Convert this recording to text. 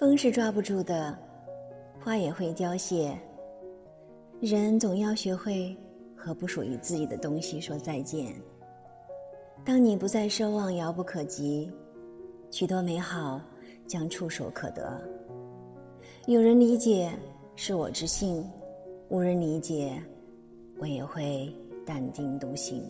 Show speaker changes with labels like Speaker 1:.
Speaker 1: 风是抓不住的花也会凋谢。人总要学会和不属于自己的东西说再见。当你不再奢望遥不可及许多美好将触手可得。有人理解是我之幸无人理解我也会淡定独行。